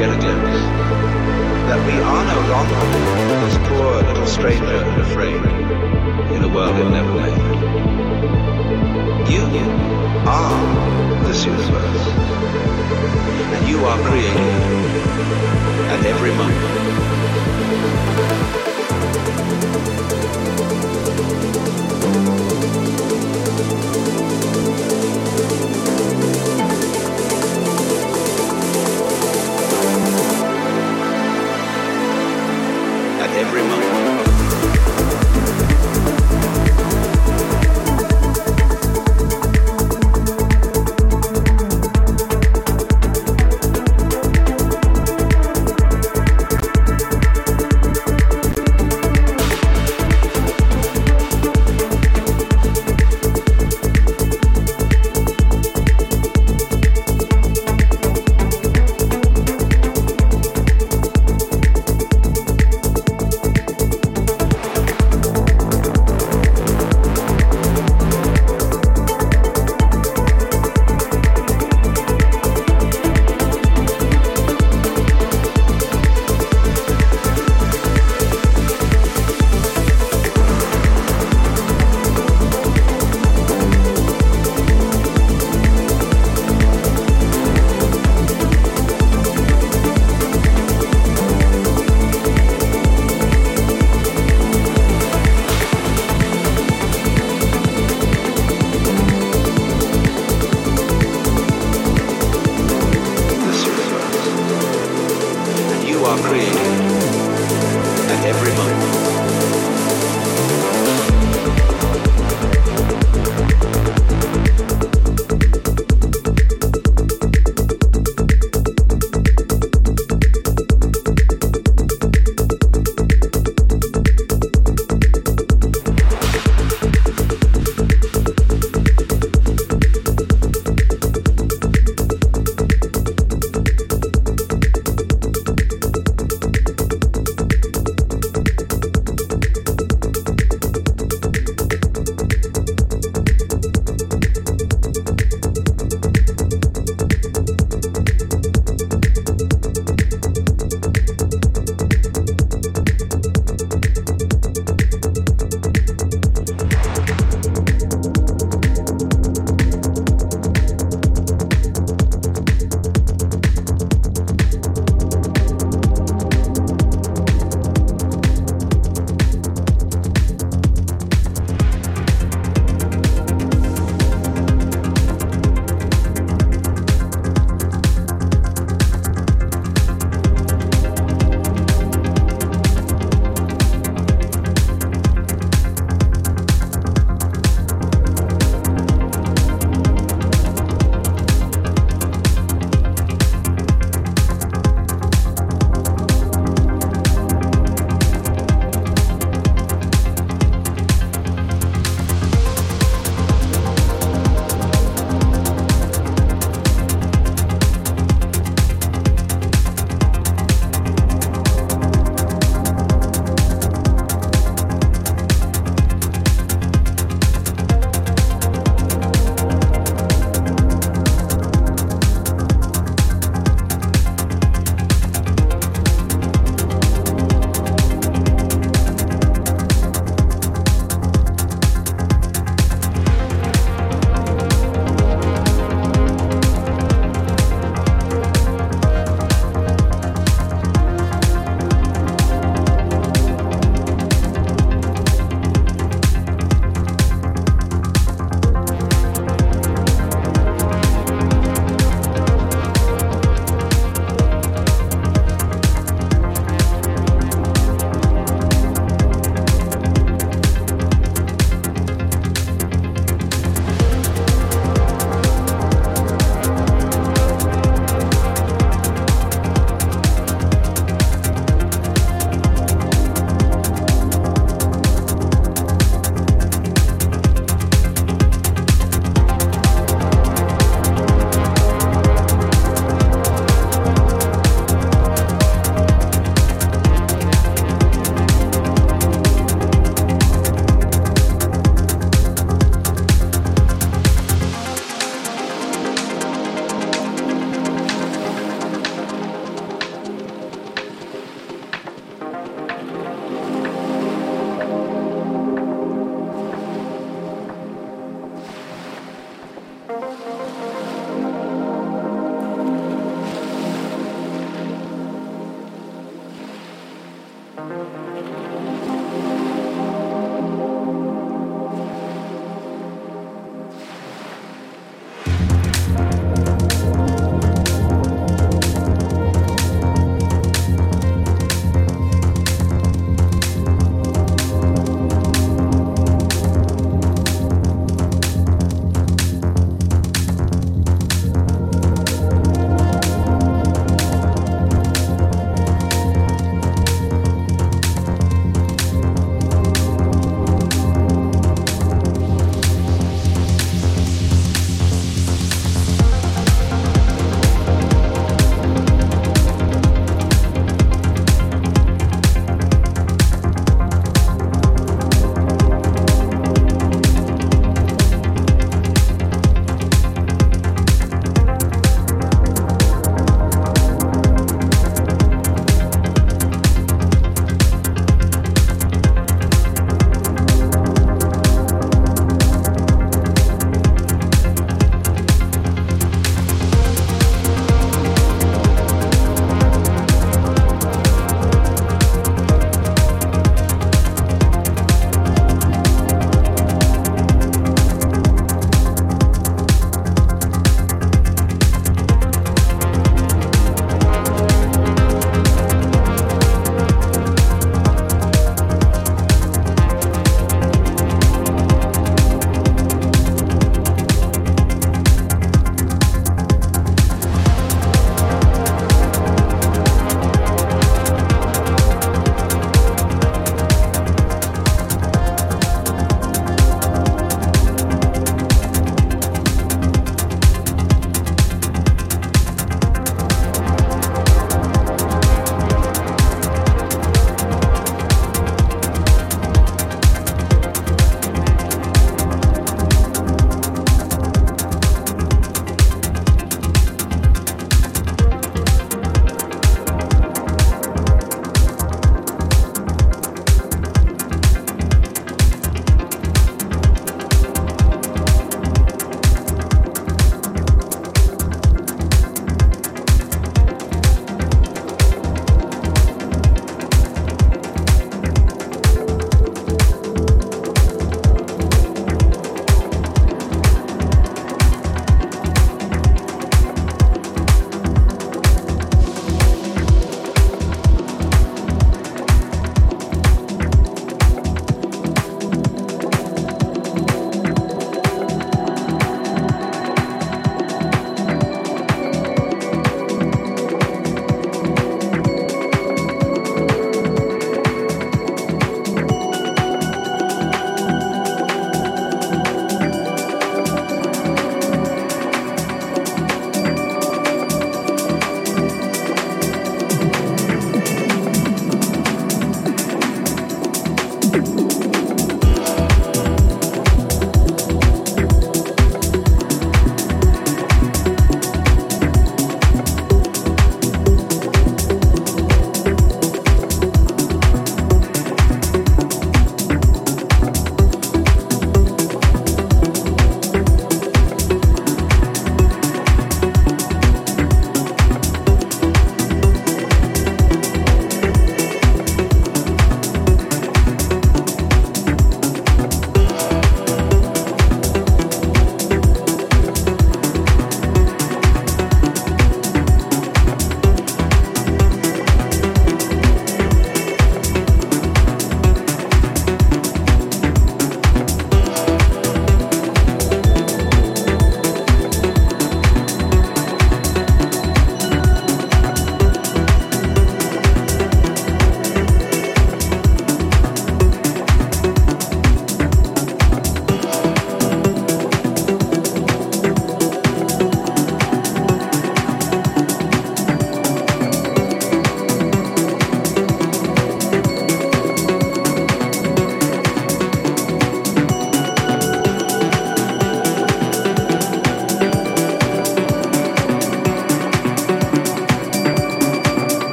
get a glimpse that we are no longer this poor little stranger and afraid in a world it never made. You are this universe, and you are creating at every moment. Every moment.